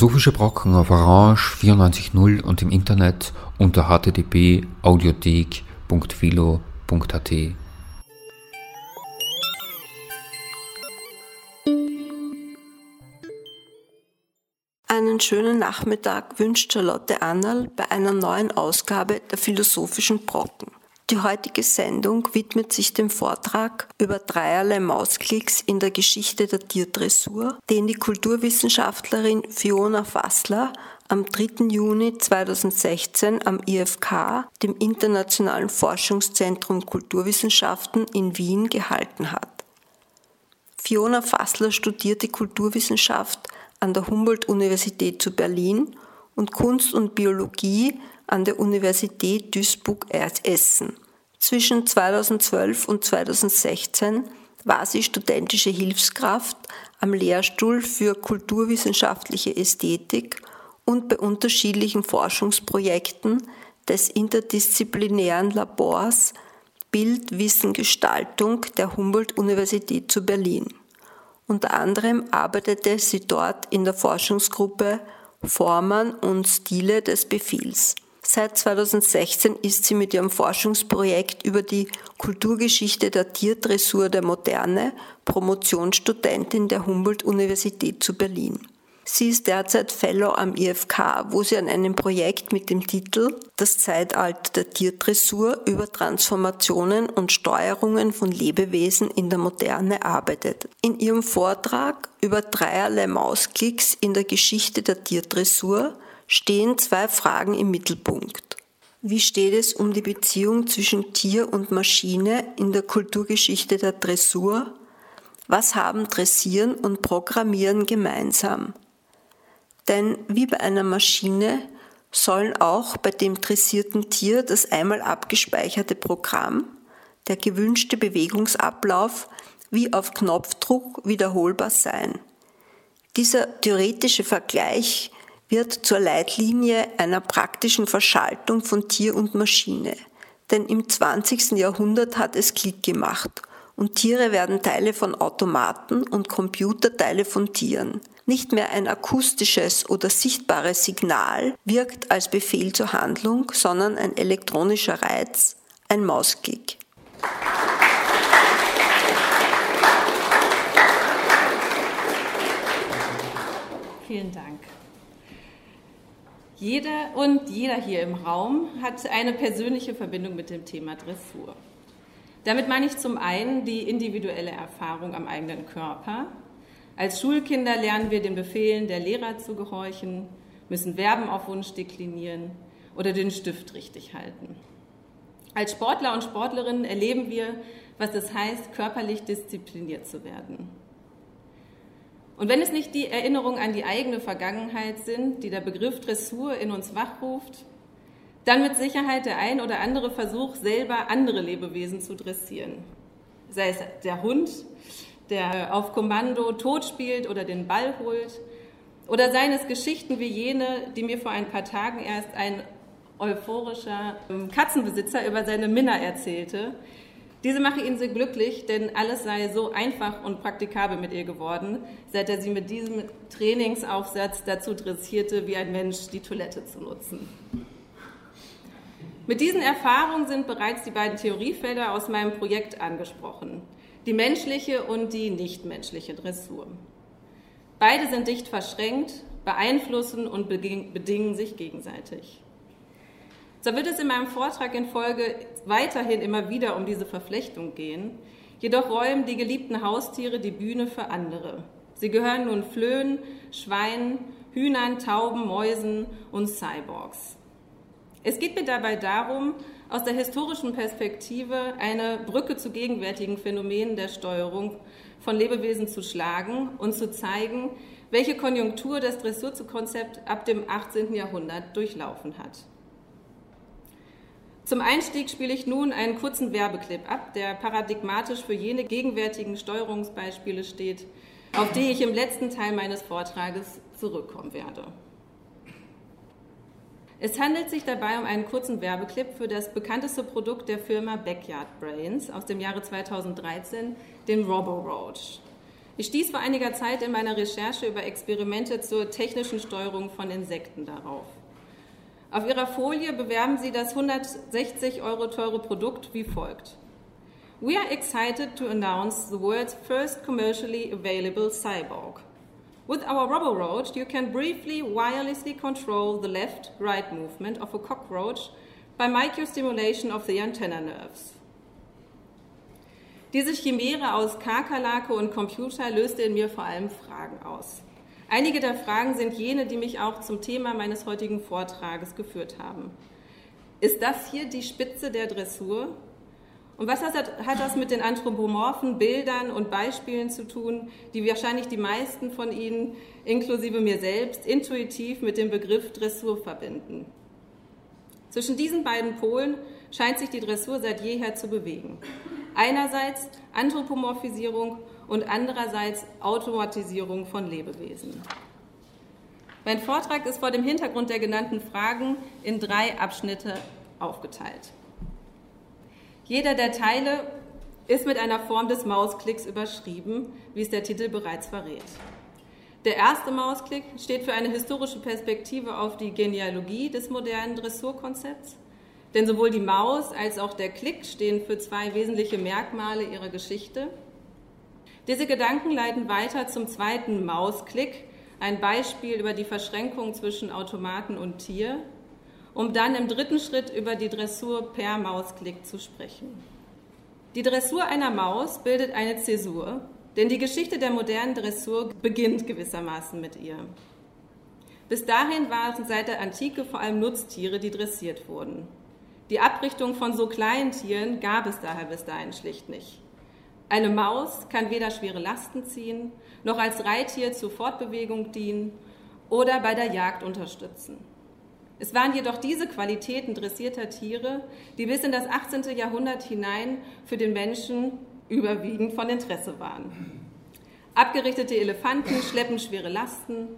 Philosophische Brocken auf Orange 94.0 und im Internet unter http://audiothek.philo.at. Einen schönen Nachmittag wünscht Charlotte Annal bei einer neuen Ausgabe der Philosophischen Brocken. Die heutige Sendung widmet sich dem Vortrag über dreierlei Mausklicks in der Geschichte der Tierdressur, den die Kulturwissenschaftlerin Fiona Fassler am 3. Juni 2016 am IFK, dem Internationalen Forschungszentrum Kulturwissenschaften in Wien, gehalten hat. Fiona Fassler studierte Kulturwissenschaft an der Humboldt-Universität zu Berlin und Kunst und Biologie an der Universität Duisburg-Essen. Zwischen 2012 und 2016 war sie studentische Hilfskraft am Lehrstuhl für kulturwissenschaftliche Ästhetik und bei unterschiedlichen Forschungsprojekten des interdisziplinären Labors Bild, Wissen, Gestaltung der Humboldt-Universität zu Berlin. Unter anderem arbeitete sie dort in der Forschungsgruppe Formen und Stile des Befehls. Seit 2016 ist sie mit ihrem Forschungsprojekt über die Kulturgeschichte der Tierdressur der Moderne Promotionsstudentin der Humboldt-Universität zu Berlin. Sie ist derzeit Fellow am IFK, wo sie an einem Projekt mit dem Titel Das Zeitalter der Tierdressur über Transformationen und Steuerungen von Lebewesen in der Moderne arbeitet. In ihrem Vortrag über dreierlei Mausklicks in der Geschichte der Tierdressur stehen zwei Fragen im Mittelpunkt. Wie steht es um die Beziehung zwischen Tier und Maschine in der Kulturgeschichte der Dressur? Was haben Dressieren und Programmieren gemeinsam? Denn wie bei einer Maschine sollen auch bei dem dressierten Tier das einmal abgespeicherte Programm, der gewünschte Bewegungsablauf wie auf Knopfdruck wiederholbar sein. Dieser theoretische Vergleich wird zur Leitlinie einer praktischen Verschaltung von Tier und Maschine. Denn im 20. Jahrhundert hat es Klick gemacht und Tiere werden Teile von Automaten und Computer Teile von Tieren. Nicht mehr ein akustisches oder sichtbares Signal wirkt als Befehl zur Handlung, sondern ein elektronischer Reiz, ein Mausklick. Vielen Dank. Jeder und jeder hier im Raum hat eine persönliche Verbindung mit dem Thema Dressur. Damit meine ich zum einen die individuelle Erfahrung am eigenen Körper. Als Schulkinder lernen wir den Befehlen der Lehrer zu gehorchen, müssen Verben auf Wunsch deklinieren oder den Stift richtig halten. Als Sportler und Sportlerinnen erleben wir, was es heißt, körperlich diszipliniert zu werden. Und wenn es nicht die Erinnerungen an die eigene Vergangenheit sind, die der Begriff Dressur in uns wachruft, dann mit Sicherheit der ein oder andere Versuch, selber andere Lebewesen zu dressieren. Sei es der Hund, der auf Kommando tot spielt oder den Ball holt, oder seien es Geschichten wie jene, die mir vor ein paar Tagen erst ein euphorischer Katzenbesitzer über seine Minna erzählte, diese mache ihn sehr glücklich, denn alles sei so einfach und praktikabel mit ihr geworden, seit er sie mit diesem Trainingsaufsatz dazu dressierte, wie ein Mensch die Toilette zu nutzen. Mit diesen Erfahrungen sind bereits die beiden Theoriefelder aus meinem Projekt angesprochen, die menschliche und die nichtmenschliche Dressur. Beide sind dicht verschränkt, beeinflussen und bedingen sich gegenseitig. So wird es in meinem Vortrag in Folge weiterhin immer wieder um diese Verflechtung gehen. Jedoch räumen die geliebten Haustiere die Bühne für andere. Sie gehören nun Flöhen, Schweinen, Hühnern, Tauben, Mäusen und Cyborgs. Es geht mir dabei darum, aus der historischen Perspektive eine Brücke zu gegenwärtigen Phänomenen der Steuerung von Lebewesen zu schlagen und zu zeigen, welche Konjunktur das Dressurkonzept ab dem 18. Jahrhundert durchlaufen hat. Zum Einstieg spiele ich nun einen kurzen Werbeclip ab, der paradigmatisch für jene gegenwärtigen Steuerungsbeispiele steht, auf die ich im letzten Teil meines Vortrages zurückkommen werde. Es handelt sich dabei um einen kurzen Werbeclip für das bekannteste Produkt der Firma Backyard Brains aus dem Jahre 2013, den Roboroach. Ich stieß vor einiger Zeit in meiner Recherche über Experimente zur technischen Steuerung von Insekten darauf. Auf Ihrer Folie bewerben Sie das 160 Euro teure Produkt wie folgt. We are excited to announce the world's first commercially available cyborg. With our Roboroach, you can briefly wirelessly control the left-right movement of a cockroach by microstimulation of the antenna nerves. Diese Chimäre aus Kakerlake und Computer löste in mir vor allem Fragen aus. Einige der Fragen sind jene, die mich auch zum Thema meines heutigen Vortrages geführt haben. Ist das hier die Spitze der Dressur? Und was hat das mit den anthropomorphen Bildern und Beispielen zu tun, die wahrscheinlich die meisten von Ihnen, inklusive mir selbst, intuitiv mit dem Begriff Dressur verbinden? Zwischen diesen beiden Polen scheint sich die Dressur seit jeher zu bewegen. Einerseits Anthropomorphisierung und andererseits Automatisierung von Lebewesen. Mein Vortrag ist vor dem Hintergrund der genannten Fragen in drei Abschnitte aufgeteilt. Jeder der Teile ist mit einer Form des Mausklicks überschrieben, wie es der Titel bereits verrät. Der erste Mausklick steht für eine historische Perspektive auf die Genealogie des modernen Dressurkonzepts. Denn sowohl die Maus als auch der Klick stehen für zwei wesentliche Merkmale ihrer Geschichte. Diese Gedanken leiten weiter zum zweiten Mausklick, ein Beispiel über die Verschränkung zwischen Automaten und Tier, um dann im dritten Schritt über die Dressur per Mausklick zu sprechen. Die Dressur einer Maus bildet eine Zäsur, denn die Geschichte der modernen Dressur beginnt gewissermaßen mit ihr. Bis dahin waren seit der Antike vor allem Nutztiere, die dressiert wurden. Die Abrichtung von so kleinen Tieren gab es daher bis dahin schlicht nicht. Eine Maus kann weder schwere Lasten ziehen, noch als Reittier zur Fortbewegung dienen oder bei der Jagd unterstützen. Es waren jedoch diese Qualitäten dressierter Tiere, die bis in das 18. Jahrhundert hinein für den Menschen überwiegend von Interesse waren. Abgerichtete Elefanten schleppen schwere Lasten,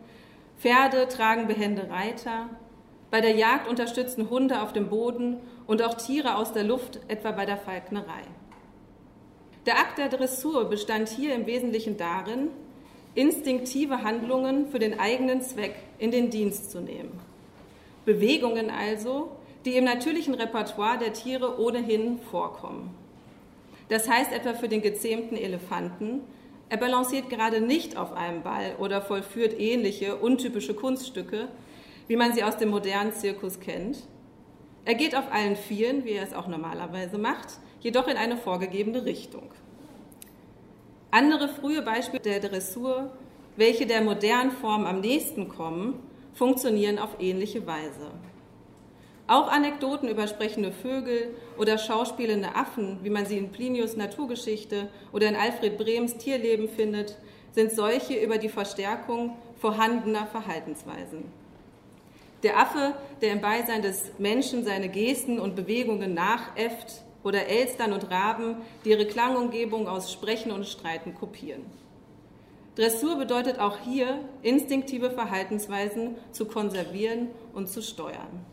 Pferde tragen behende Reiter, bei der Jagd unterstützen Hunde auf dem Boden und auch Tiere aus der Luft, etwa bei der Falknerei. Der Akt der Dressur bestand hier im Wesentlichen darin, instinktive Handlungen für den eigenen Zweck in den Dienst zu nehmen. Bewegungen also, die im natürlichen Repertoire der Tiere ohnehin vorkommen. Das heißt etwa für den gezähmten Elefanten, er balanciert gerade nicht auf einem Ball oder vollführt ähnliche, untypische Kunststücke, wie man sie aus dem modernen Zirkus kennt. Er geht auf allen Vieren, wie er es auch normalerweise macht, jedoch in eine vorgegebene Richtung. Andere frühe Beispiele der Dressur, welche der modernen Form am nächsten kommen, funktionieren auf ähnliche Weise. Auch Anekdoten über sprechende Vögel oder schauspielende Affen, wie man sie in Plinius Naturgeschichte oder in Alfred Brems Tierleben findet, sind solche über die Verstärkung vorhandener Verhaltensweisen. Der Affe, der im Beisein des Menschen seine Gesten und Bewegungen nachäfft, oder Elstern und Raben, die ihre Klangumgebung aus Sprechen und Streiten kopieren. Dressur bedeutet auch hier, instinktive Verhaltensweisen zu konservieren und zu steuern.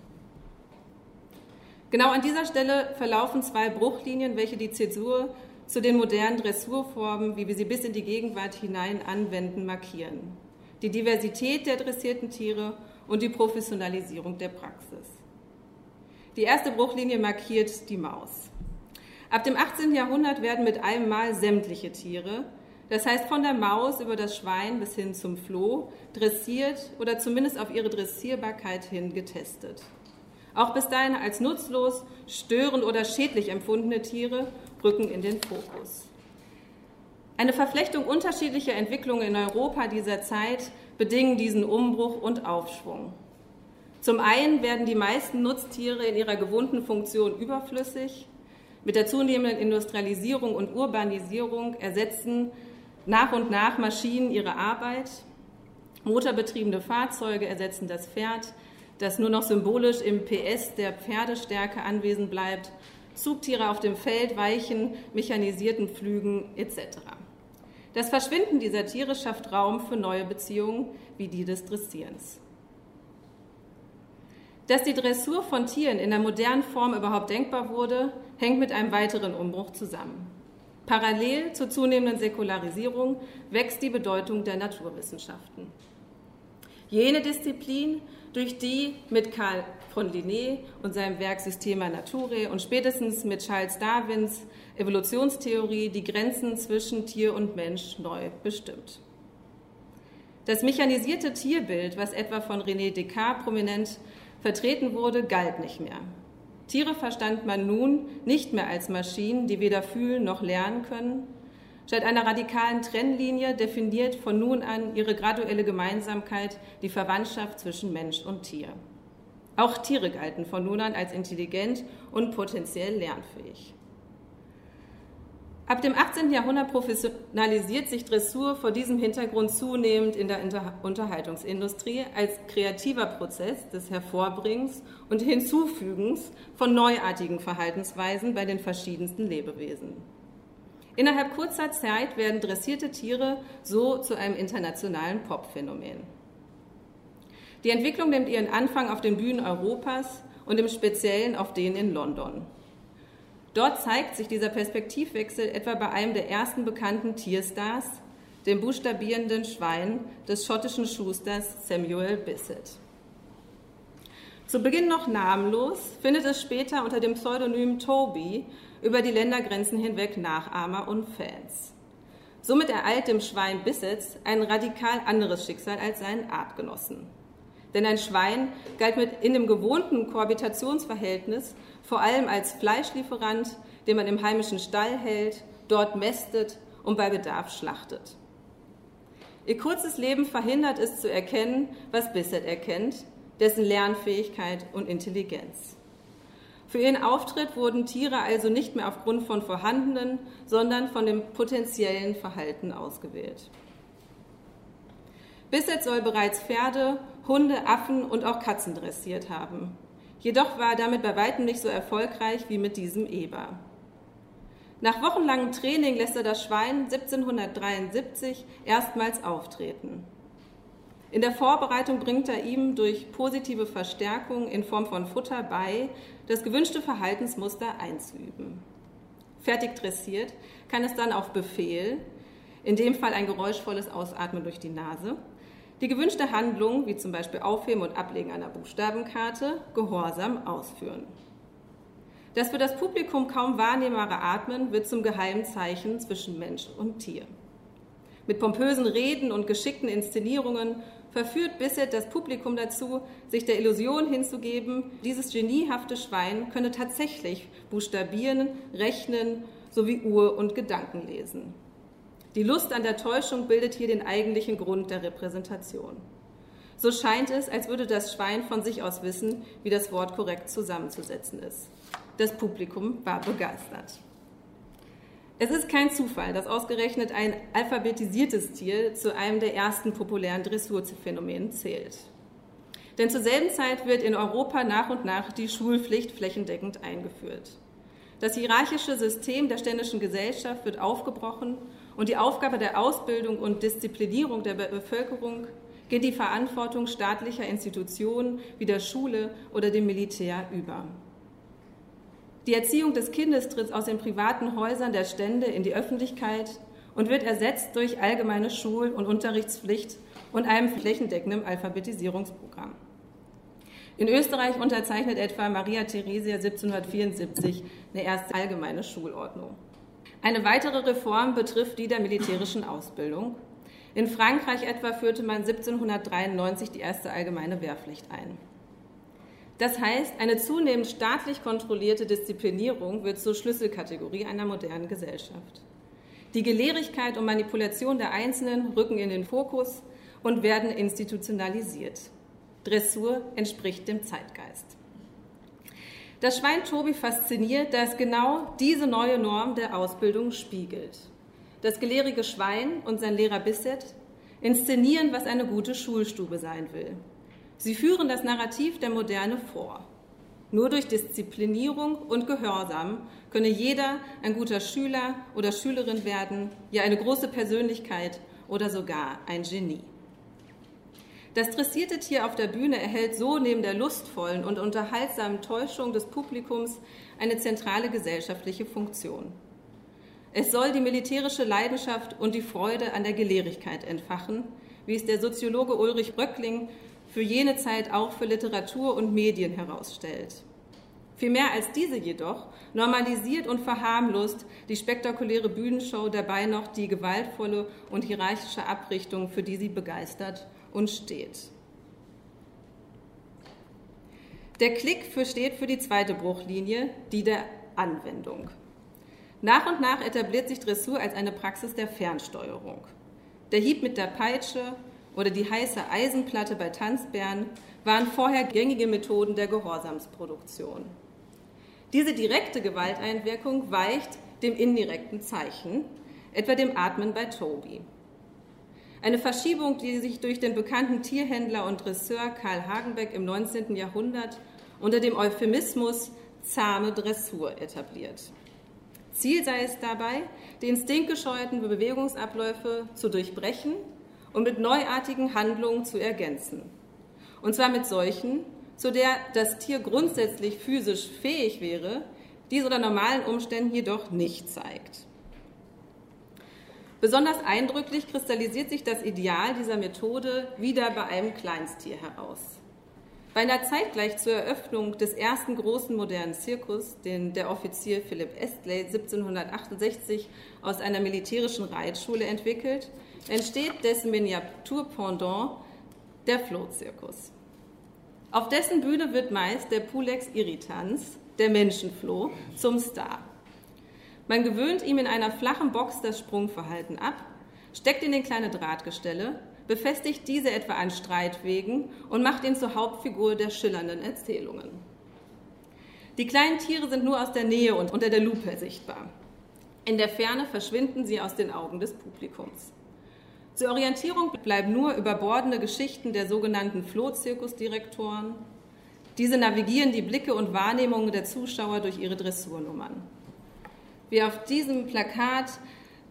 Genau an dieser Stelle verlaufen zwei Bruchlinien, welche die Zäsur zu den modernen Dressurformen, wie wir sie bis in die Gegenwart hinein anwenden, markieren. Die Diversität der dressierten Tiere und die Professionalisierung der Praxis. Die erste Bruchlinie markiert die Maus. Ab dem 18. Jahrhundert werden mit einem Mal sämtliche Tiere, das heißt von der Maus über das Schwein bis hin zum Floh, dressiert oder zumindest auf ihre Dressierbarkeit hin getestet. Auch bis dahin als nutzlos, störend oder schädlich empfundene Tiere rücken in den Fokus. Eine Verflechtung unterschiedlicher Entwicklungen in Europa dieser Zeit bedingen diesen Umbruch und Aufschwung. Zum einen werden die meisten Nutztiere in ihrer gewohnten Funktion überflüssig. Mit der zunehmenden Industrialisierung und Urbanisierung ersetzen nach und nach Maschinen ihre Arbeit. Motorbetriebene Fahrzeuge ersetzen das Pferd, das nur noch symbolisch im PS der Pferdestärke anwesend bleibt. Zugtiere auf dem Feld weichen mechanisierten Flügen etc. Das Verschwinden dieser Tiere schafft Raum für neue Beziehungen wie die des Dressierens. Dass die Dressur von Tieren in der modernen Form überhaupt denkbar wurde, hängt mit einem weiteren Umbruch zusammen. Parallel zur zunehmenden Säkularisierung wächst die Bedeutung der Naturwissenschaften. Jene Disziplin, durch die mit Karl von Linné und seinem Werk Systema Naturae und spätestens mit Charles Darwins Evolutionstheorie die Grenzen zwischen Tier und Mensch neu bestimmt. Das mechanisierte Tierbild, was etwa von René Descartes prominent vertreten wurde, galt nicht mehr. Tiere verstand man nun nicht mehr als Maschinen, die weder fühlen noch lernen können. Statt einer radikalen Trennlinie definiert von nun an ihre graduelle Gemeinsamkeit die Verwandtschaft zwischen Mensch und Tier. Auch Tiere galten von nun an als intelligent und potenziell lernfähig. Ab dem 18. Jahrhundert professionalisiert sich Dressur vor diesem Hintergrund zunehmend in der Unterhaltungsindustrie als kreativer Prozess des Hervorbringens und Hinzufügens von neuartigen Verhaltensweisen bei den verschiedensten Lebewesen. Innerhalb kurzer Zeit werden dressierte Tiere so zu einem internationalen Popphänomen. Die Entwicklung nimmt ihren Anfang auf den Bühnen Europas und im Speziellen auf denen in London. Dort zeigt sich dieser Perspektivwechsel etwa bei einem der ersten bekannten Tierstars, dem buchstabierenden Schwein des schottischen Schusters Samuel Bissett. Zu Beginn noch namenlos, findet es später unter dem Pseudonym Toby über die Ländergrenzen hinweg Nachahmer und Fans. Somit ereilt dem Schwein Bissett ein radikal anderes Schicksal als seinen Artgenossen. Denn ein Schwein galt mit in dem gewohnten Kohabitationsverhältnis vor allem als Fleischlieferant, den man im heimischen Stall hält, dort mästet und bei Bedarf schlachtet. Ihr kurzes Leben verhindert es zu erkennen, was Bisset erkennt, dessen Lernfähigkeit und Intelligenz. Für ihren Auftritt wurden Tiere also nicht mehr aufgrund von vorhandenen, sondern von dem potenziellen Verhalten ausgewählt. Bisset soll bereits Pferde, Hunde, Affen und auch Katzen dressiert haben. Jedoch war er damit bei weitem nicht so erfolgreich wie mit diesem Eber. Nach wochenlangem Training lässt er das Schwein 1773 erstmals auftreten. In der Vorbereitung bringt er ihm durch positive Verstärkung in Form von Futter bei, das gewünschte Verhaltensmuster einzuüben. Fertig dressiert kann es dann auf Befehl, in dem Fall ein geräuschvolles Ausatmen durch die Nase, die gewünschte Handlung, wie zum Beispiel Aufheben und Ablegen einer Buchstabenkarte, gehorsam ausführen. Das für das Publikum kaum wahrnehmbare Atmen wird zum geheimen Zeichen zwischen Mensch und Tier. Mit pompösen Reden und geschickten Inszenierungen verführt Bissett das Publikum dazu, sich der Illusion hinzugeben, dieses geniehafte Schwein könne tatsächlich buchstabieren, rechnen sowie Uhr und Gedanken lesen. Die Lust an der Täuschung bildet hier den eigentlichen Grund der Repräsentation. So scheint es, als würde das Schwein von sich aus wissen, wie das Wort korrekt zusammenzusetzen ist. Das Publikum war begeistert. Es ist kein Zufall, dass ausgerechnet ein alphabetisiertes Tier zu einem der ersten populären Dressurphänomene zählt. Denn zur selben Zeit wird in Europa nach und nach die Schulpflicht flächendeckend eingeführt. Das hierarchische System der ständischen Gesellschaft wird aufgebrochen und die Aufgabe der Ausbildung und Disziplinierung der Bevölkerung geht die Verantwortung staatlicher Institutionen wie der Schule oder dem Militär über. Die Erziehung des Kindes tritt aus den privaten Häusern der Stände in die Öffentlichkeit und wird ersetzt durch allgemeine Schul- und Unterrichtspflicht und einem flächendeckenden Alphabetisierungsprogramm. In Österreich unterzeichnet etwa Maria Theresia 1774 eine erste allgemeine Schulordnung. Eine weitere Reform betrifft die der militärischen Ausbildung. In Frankreich etwa führte man 1793 die erste allgemeine Wehrpflicht ein. Das heißt, eine zunehmend staatlich kontrollierte Disziplinierung wird zur Schlüsselkategorie einer modernen Gesellschaft. Die Gelehrigkeit und Manipulation der Einzelnen rücken in den Fokus und werden institutionalisiert. Dressur entspricht dem Zeitgeist. Das Schwein Tobi fasziniert, da es genau diese neue Norm der Ausbildung spiegelt. Das gelehrige Schwein und sein Lehrer Bisset inszenieren, was eine gute Schulstube sein will. Sie führen das Narrativ der Moderne vor. Nur durch Disziplinierung und Gehorsam könne jeder ein guter Schüler oder Schülerin werden, ja eine große Persönlichkeit oder sogar ein Genie. Das dressierte Tier auf der Bühne erhält so neben der lustvollen und unterhaltsamen Täuschung des Publikums eine zentrale gesellschaftliche Funktion. Es soll die militärische Leidenschaft und die Freude an der Gelehrigkeit entfachen, wie es der Soziologe Ulrich Bröckling für jene Zeit auch für Literatur und Medien herausstellt. Viel mehr als diese jedoch normalisiert und verharmlost die spektakuläre Bühnenshow dabei noch die gewaltvolle und hierarchische Abrichtung, für die sie begeistert und steht. Der Klick für steht für die zweite Bruchlinie, die der Anwendung. Nach und nach etabliert sich Dressur als eine Praxis der Fernsteuerung. Der Hieb mit der Peitsche oder die heiße Eisenplatte bei Tanzbären waren vorher gängige Methoden der Gehorsamsproduktion. Diese direkte Gewalteinwirkung weicht dem indirekten Zeichen, etwa dem Atmen bei Toby. Eine Verschiebung, die sich durch den bekannten Tierhändler und Dresseur Karl Hagenbeck im 19. Jahrhundert unter dem Euphemismus zahme Dressur etabliert. Ziel sei es dabei, die instinktgescheuerten Bewegungsabläufe zu durchbrechen und mit neuartigen Handlungen zu ergänzen. Und zwar mit solchen, zu der das Tier grundsätzlich physisch fähig wäre, dies unter normalen Umständen jedoch nicht zeigt. Besonders eindrücklich kristallisiert sich das Ideal dieser Methode wieder bei einem Kleinstier heraus. Beinahe zeitgleich zur Eröffnung des ersten großen modernen Zirkus, den der Offizier Philipp Estley 1768 aus einer militärischen Reitschule entwickelt, entsteht dessen Miniaturpendant, der Flohzirkus. Auf dessen Bühne wird meist der Pulex irritans, der Menschenfloh, zum Star. Man gewöhnt ihm in einer flachen Box das Sprungverhalten ab, steckt ihn in kleine Drahtgestelle, befestigt diese etwa an Streitwegen und macht ihn zur Hauptfigur der schillernden Erzählungen. Die kleinen Tiere sind nur aus der Nähe und unter der Lupe sichtbar. In der Ferne verschwinden sie aus den Augen des Publikums. Zur Orientierung bleiben nur überbordende Geschichten der sogenannten Flohzirkusdirektoren. Diese navigieren die Blicke und Wahrnehmungen der Zuschauer durch ihre Dressurnummern. Wie auf diesem Plakat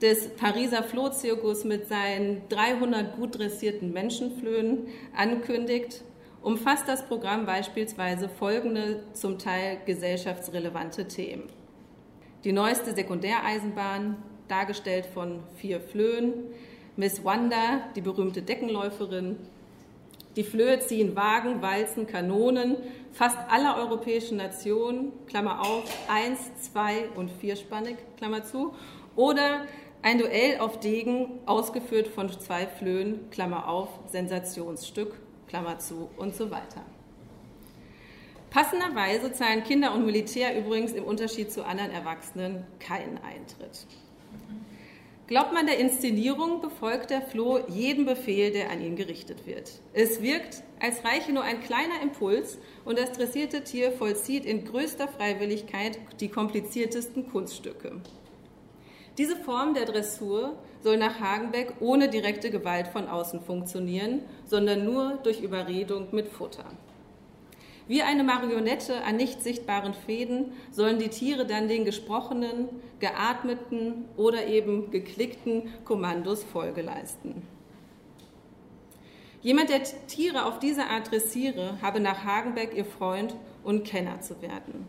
des Pariser Flohzirkus mit seinen 300 gut dressierten Menschenflöhen ankündigt, umfasst das Programm beispielsweise folgende zum Teil gesellschaftsrelevante Themen. Die neueste Sekundäreisenbahn, dargestellt von vier Flöhen, Miss Wanda, die berühmte Deckenläuferin. Die Flöhe ziehen Wagen, Walzen, Kanonen fast aller europäischen Nationen, Klammer auf, eins, zwei und vierspannig, Klammer zu, oder ein Duell auf Degen, ausgeführt von zwei Flöhen, Klammer auf, Sensationsstück, Klammer zu und so weiter. Passenderweise zahlen Kinder und Militär übrigens im Unterschied zu anderen Erwachsenen keinen Eintritt. Glaubt man der Inszenierung, befolgt der Floh jeden Befehl, der an ihn gerichtet wird. Es wirkt, als reiche nur ein kleiner Impuls und das dressierte Tier vollzieht in größter Freiwilligkeit die kompliziertesten Kunststücke. Diese Form der Dressur soll nach Hagenbeck ohne direkte Gewalt von außen funktionieren, sondern nur durch Überredung mit Futter. Wie eine Marionette an nicht sichtbaren Fäden sollen die Tiere dann den gesprochenen, geatmeten oder eben geklickten Kommandos Folge leisten. Jemand, der Tiere auf diese Art dressiere, habe nach Hagenbeck ihr Freund und Kenner zu werden.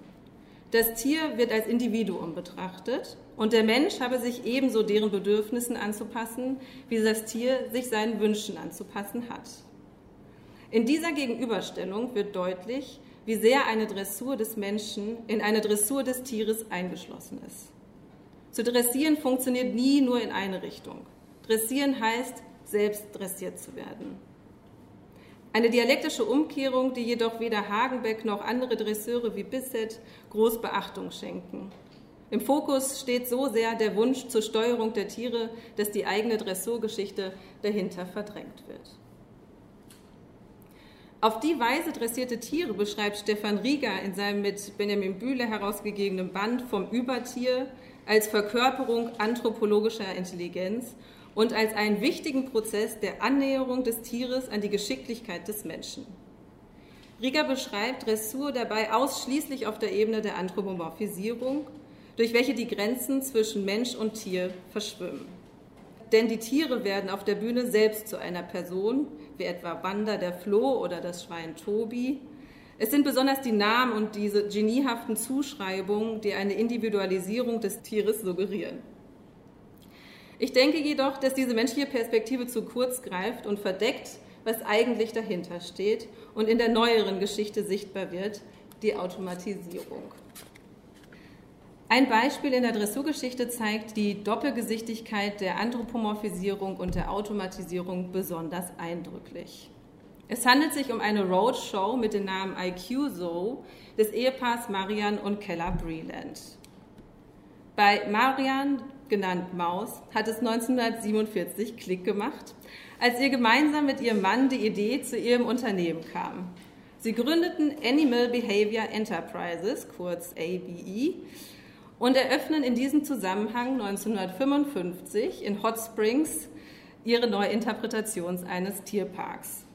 Das Tier wird als Individuum betrachtet und der Mensch habe sich ebenso deren Bedürfnissen anzupassen, wie das Tier sich seinen Wünschen anzupassen hat. In dieser Gegenüberstellung wird deutlich, wie sehr eine Dressur des Menschen in eine Dressur des Tieres eingeschlossen ist. Zu dressieren funktioniert nie nur in eine Richtung. Dressieren heißt, selbst dressiert zu werden. Eine dialektische Umkehrung, die jedoch weder Hagenbeck noch andere Dresseure wie Bisset groß Beachtung schenken. Im Fokus steht so sehr der Wunsch zur Steuerung der Tiere, dass die eigene Dressurgeschichte dahinter verdrängt wird. Auf die Weise dressierte Tiere beschreibt Stefan Rieger in seinem mit Benjamin Bühle herausgegebenen Band vom Übertier als Verkörperung anthropologischer Intelligenz und als einen wichtigen Prozess der Annäherung des Tieres an die Geschicklichkeit des Menschen. Rieger beschreibt Dressur dabei ausschließlich auf der Ebene der Anthropomorphisierung, durch welche die Grenzen zwischen Mensch und Tier verschwimmen. Denn die Tiere werden auf der Bühne selbst zu einer Person, wie etwa Wanda der Floh oder das Schwein Tobi. Es sind besonders die Namen und diese geniehaften Zuschreibungen, die eine Individualisierung des Tieres suggerieren. Ich denke jedoch, dass diese menschliche Perspektive zu kurz greift und verdeckt, was eigentlich dahinter steht und in der neueren Geschichte sichtbar wird, die Automatisierung. Ein Beispiel in der Dressurgeschichte zeigt die Doppelgesichtigkeit der Anthropomorphisierung und der Automatisierung besonders eindrücklich. Es handelt sich um eine Roadshow mit dem Namen IQ Zoo des Ehepaars Marian und Keller Breland. Bei Marian, genannt Maus, hat es 1947 Klick gemacht, als ihr gemeinsam mit ihrem Mann die Idee zu ihrem Unternehmen kam. Sie gründeten Animal Behavior Enterprises, kurz ABE, und eröffnen in diesem Zusammenhang 1955 in Hot Springs ihre Neuinterpretation eines Tierparks.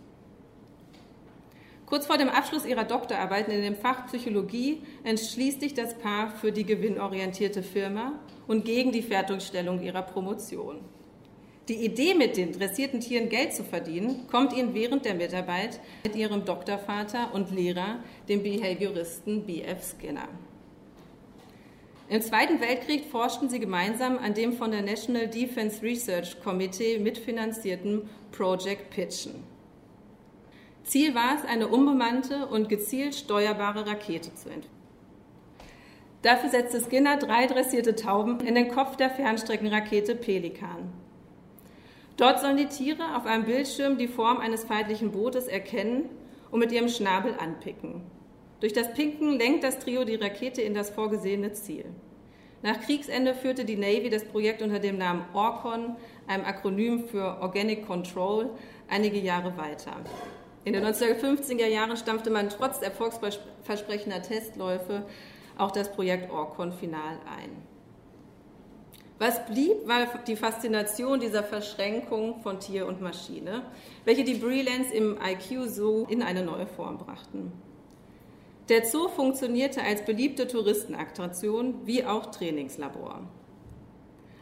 Kurz vor dem Abschluss ihrer Doktorarbeit in dem Fach Psychologie entschließt sich das Paar für die gewinnorientierte Firma und gegen die Fertigstellung ihrer Promotion. Die Idee, mit den dressierten Tieren Geld zu verdienen, kommt ihnen während der Mitarbeit mit ihrem Doktorvater und Lehrer, dem Behavioristen B.F. Skinner. Im Zweiten Weltkrieg forschten sie gemeinsam an dem von der National Defense Research Committee mitfinanzierten Project Pitchen. Ziel war es, eine unbemannte und gezielt steuerbare Rakete zu entwickeln. Dafür setzte Skinner drei dressierte Tauben in den Kopf der Fernstreckenrakete Pelikan. Dort sollen die Tiere auf einem Bildschirm die Form eines feindlichen Bootes erkennen und mit ihrem Schnabel anpicken. Durch das Pinken lenkt das Trio die Rakete in das vorgesehene Ziel. Nach Kriegsende führte die Navy das Projekt unter dem Namen ORCON, einem Akronym für Organic Control, einige Jahre weiter. In den 1950er Jahren stampfte man trotz erfolgsversprechender Testläufe auch das Projekt Orcon final ein. Was blieb, war die Faszination dieser Verschränkung von Tier und Maschine, welche die Brelands im IQ Zoo in eine neue Form brachten. Der Zoo funktionierte als beliebte Touristenattraktion wie auch Trainingslabor.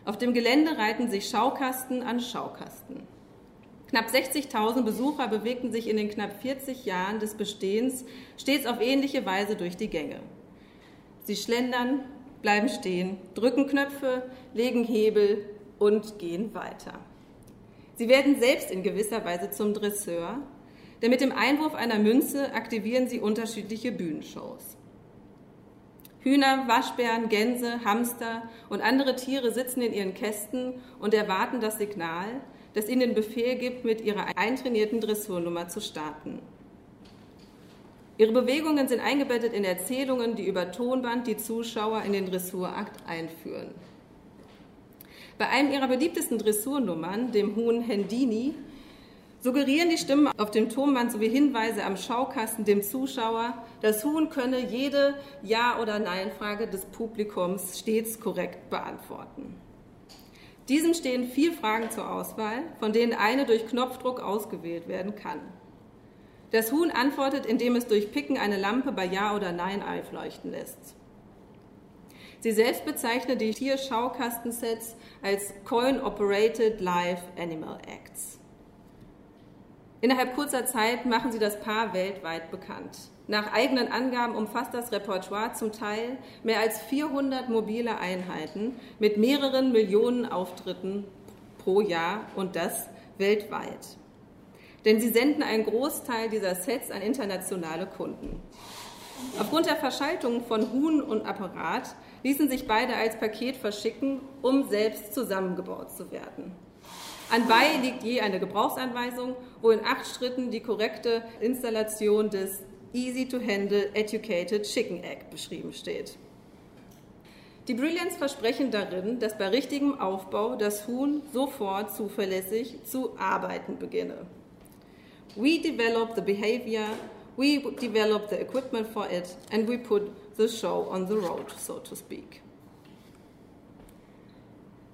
Auf dem Gelände reihten sich Schaukasten an Schaukasten. Knapp 60.000 Besucher bewegten sich in den knapp 40 Jahren des Bestehens stets auf ähnliche Weise durch die Gänge. Sie schlendern, bleiben stehen, drücken Knöpfe, legen Hebel und gehen weiter. Sie werden selbst in gewisser Weise zum Dresseur, denn mit dem Einwurf einer Münze aktivieren sie unterschiedliche Bühnenshows. Hühner, Waschbären, Gänse, Hamster und andere Tiere sitzen in ihren Kästen und erwarten das Signal, das ihnen den Befehl gibt, mit ihrer eintrainierten Dressurnummer zu starten. Ihre Bewegungen sind eingebettet in Erzählungen, die über Tonband die Zuschauer in den Dressurakt einführen. Bei einem ihrer beliebtesten Dressurnummern, dem Huhn Hendini, suggerieren die Stimmen auf dem Tonband sowie Hinweise am Schaukasten dem Zuschauer, das Huhn könne jede Ja- oder Nein-Frage des Publikums stets korrekt beantworten. Diesem stehen vier Fragen zur Auswahl, von denen eine durch Knopfdruck ausgewählt werden kann. Das Huhn antwortet, indem es durch Picken eine Lampe bei Ja oder Nein aufleuchten lässt. Sie selbst bezeichnet die Tierschaukastensets als Coin-Operated Live Animal Acts. Innerhalb kurzer Zeit machen sie das Paar weltweit bekannt. Nach eigenen Angaben umfasst das Repertoire zum Teil mehr als 400 mobile Einheiten mit mehreren Millionen Auftritten pro Jahr und das weltweit. Denn sie senden einen Großteil dieser Sets an internationale Kunden. Aufgrund der Verschaltung von Huhn und Apparat ließen sich beide als Paket verschicken, um selbst zusammengebaut zu werden. Anbei liegt je eine Gebrauchsanweisung, wo in acht Schritten die korrekte Installation des Easy to Handle Educated Chicken Egg beschrieben steht. Die Brilliants versprechen darin, dass bei richtigem Aufbau das Huhn sofort zuverlässig zu arbeiten beginne. We develop the behavior, we develop the equipment for it, and we put the show on the road, so to speak.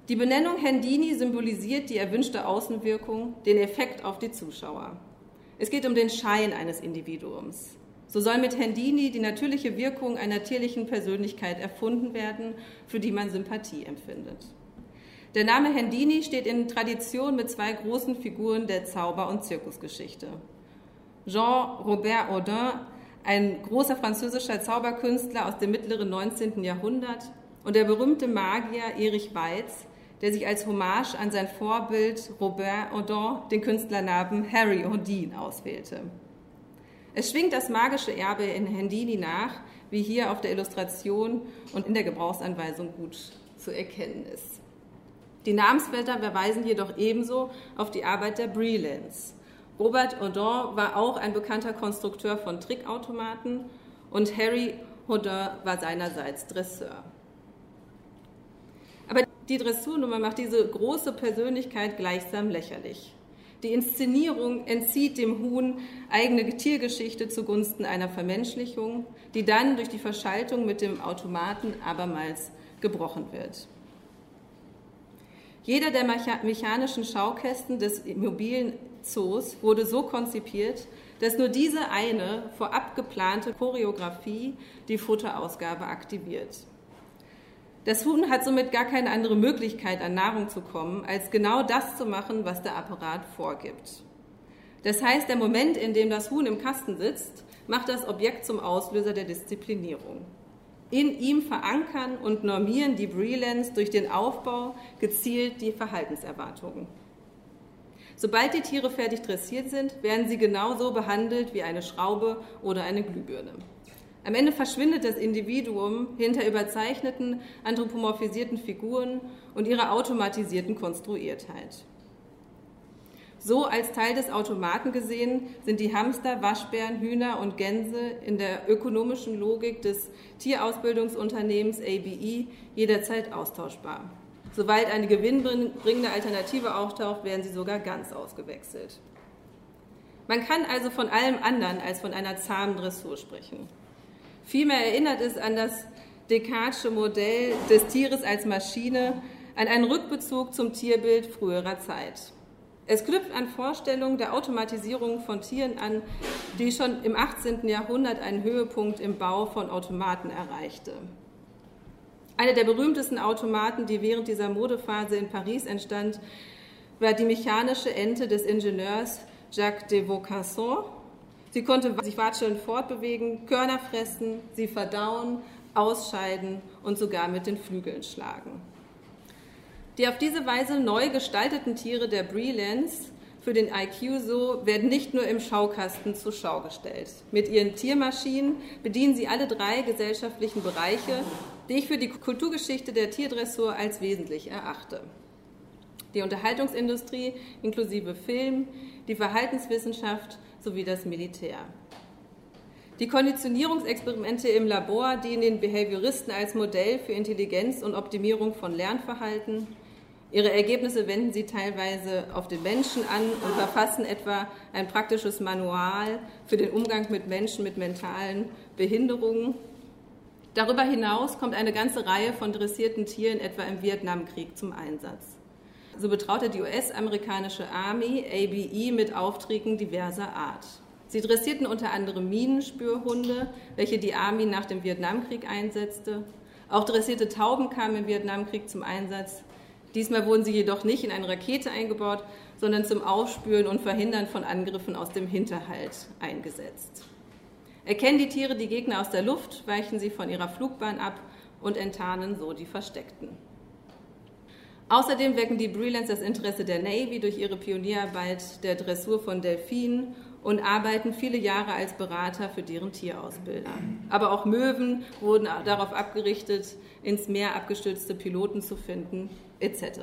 Die Benennung Hendini symbolisiert die erwünschte Außenwirkung, den Effekt auf die Zuschauer. Es geht um den Schein eines Individuums. So soll mit Hendini die natürliche Wirkung einer tierlichen Persönlichkeit erfunden werden, für die man Sympathie empfindet. Der Name Hendini steht in Tradition mit zwei großen Figuren der Zauber- und Zirkusgeschichte. Jean-Robert Audin, ein großer französischer Zauberkünstler aus dem mittleren 19. Jahrhundert, und der berühmte Magier Erich Weiz, der sich als Hommage an sein Vorbild Robert Houdin den Künstlernamen Harry Houdin auswählte. Es schwingt das magische Erbe in Hendini nach, wie hier auf der Illustration und in der Gebrauchsanweisung gut zu erkennen ist. Die Namensfelder verweisen jedoch ebenso auf die Arbeit der Brelands. Robert Houdin war auch ein bekannter Konstrukteur von Trickautomaten und Harry Houdin war seinerseits Dresseur. Die Dressurnummer macht diese große Persönlichkeit gleichsam lächerlich. Die Inszenierung entzieht dem Huhn eigene Tiergeschichte zugunsten einer Vermenschlichung, die dann durch die Verschaltung mit dem Automaten abermals gebrochen wird. Jeder der mechanischen Schaukästen des mobilen Zoos wurde so konzipiert, dass nur diese eine vorab geplante Choreografie die Futterausgabe aktiviert. Das Huhn hat somit gar keine andere Möglichkeit, an Nahrung zu kommen, als genau das zu machen, was der Apparat vorgibt. Das heißt, der Moment, in dem das Huhn im Kasten sitzt, macht das Objekt zum Auslöser der Disziplinierung. In ihm verankern und normieren die Brelands durch den Aufbau gezielt die Verhaltenserwartungen. Sobald die Tiere fertig dressiert sind, werden sie genauso behandelt wie eine Schraube oder eine Glühbirne. Am Ende verschwindet das Individuum hinter überzeichneten, anthropomorphisierten Figuren und ihrer automatisierten Konstruiertheit. So als Teil des Automaten gesehen sind die Hamster, Waschbären, Hühner und Gänse in der ökonomischen Logik des Tierausbildungsunternehmens ABE jederzeit austauschbar. Sobald eine gewinnbringende Alternative auftaucht, werden sie sogar ganz ausgewechselt. Man kann also von allem anderen als von einer zahmen Dressur sprechen. Vielmehr erinnert es an das Descartesche Modell des Tieres als Maschine, an einen Rückbezug zum Tierbild früherer Zeit. Es knüpft an Vorstellungen der Automatisierung von Tieren an, die schon im 18. Jahrhundert einen Höhepunkt im Bau von Automaten erreichte. Einer der berühmtesten Automaten, die während dieser Modephase in Paris entstand, war die mechanische Ente des Ingenieurs Jacques de Vaucanson, Sie konnte sich watschelnd fortbewegen, Körner fressen, sie verdauen, ausscheiden und sogar mit den Flügeln schlagen. Die auf diese Weise neu gestalteten Tiere der Brelands für den IQ so werden nicht nur im Schaukasten zur Schau gestellt. Mit ihren Tiermaschinen bedienen sie alle drei gesellschaftlichen Bereiche, die ich für die Kulturgeschichte der Tierdressur als wesentlich erachte. Die Unterhaltungsindustrie inklusive Film, die Verhaltenswissenschaft sowie das Militär. Die Konditionierungsexperimente im Labor dienen den Behavioristen als Modell für Intelligenz und Optimierung von Lernverhalten. Ihre Ergebnisse wenden sie teilweise auf den Menschen an und verfassen etwa ein praktisches Manual für den Umgang mit Menschen mit mentalen Behinderungen. Darüber hinaus kommt eine ganze Reihe von dressierten Tieren etwa im Vietnamkrieg zum Einsatz. So betraute die US-amerikanische Army ABE mit Aufträgen diverser Art. Sie dressierten unter anderem Minenspürhunde, welche die Army nach dem Vietnamkrieg einsetzte. Auch dressierte Tauben kamen im Vietnamkrieg zum Einsatz. Diesmal wurden sie jedoch nicht in eine Rakete eingebaut, sondern zum Aufspüren und Verhindern von Angriffen aus dem Hinterhalt eingesetzt. Erkennen die Tiere die Gegner aus der Luft, weichen sie von ihrer Flugbahn ab und enttarnen so die Versteckten. Außerdem wecken die Brelands das Interesse der Navy durch ihre Pionierarbeit der Dressur von Delfinen und arbeiten viele Jahre als Berater für deren Tierausbilder. Aber auch Möwen wurden darauf abgerichtet, ins Meer abgestürzte Piloten zu finden, etc.